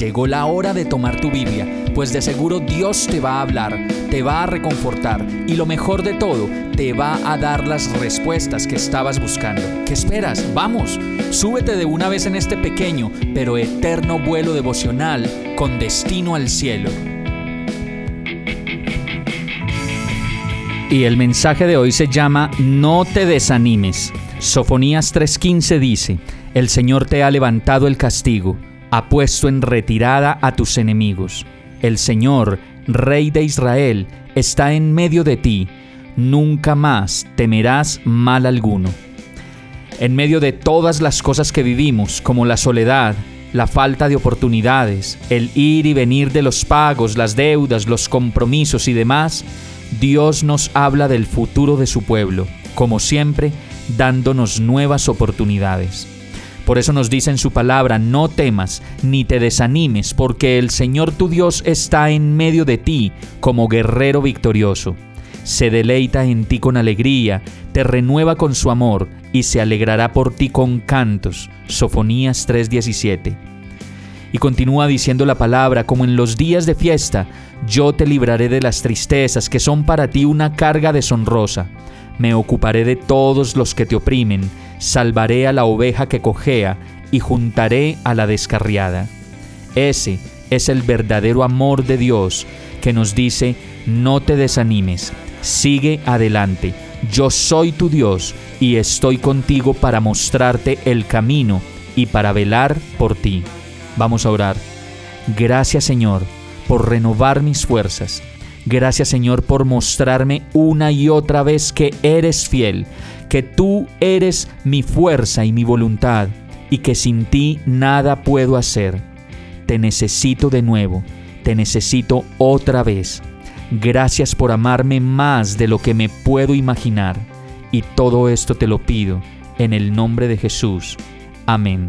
Llegó la hora de tomar tu Biblia, pues de seguro Dios te va a hablar, te va a reconfortar y lo mejor de todo, te va a dar las respuestas que estabas buscando. ¿Qué esperas? Vamos, súbete de una vez en este pequeño pero eterno vuelo devocional con destino al cielo. Y el mensaje de hoy se llama No te desanimes. Sofonías 3:15 dice, El Señor te ha levantado el castigo ha puesto en retirada a tus enemigos. El Señor, Rey de Israel, está en medio de ti. Nunca más temerás mal alguno. En medio de todas las cosas que vivimos, como la soledad, la falta de oportunidades, el ir y venir de los pagos, las deudas, los compromisos y demás, Dios nos habla del futuro de su pueblo, como siempre, dándonos nuevas oportunidades. Por eso nos dice en su palabra, no temas ni te desanimes, porque el Señor tu Dios está en medio de ti como guerrero victorioso. Se deleita en ti con alegría, te renueva con su amor y se alegrará por ti con cantos. Sofonías 3:17. Y continúa diciendo la palabra, como en los días de fiesta, yo te libraré de las tristezas que son para ti una carga deshonrosa. Me ocuparé de todos los que te oprimen salvaré a la oveja que cojea y juntaré a la descarriada. Ese es el verdadero amor de Dios que nos dice, no te desanimes, sigue adelante, yo soy tu Dios y estoy contigo para mostrarte el camino y para velar por ti. Vamos a orar. Gracias Señor por renovar mis fuerzas. Gracias Señor por mostrarme una y otra vez que eres fiel, que tú eres mi fuerza y mi voluntad, y que sin ti nada puedo hacer. Te necesito de nuevo, te necesito otra vez. Gracias por amarme más de lo que me puedo imaginar, y todo esto te lo pido en el nombre de Jesús. Amén.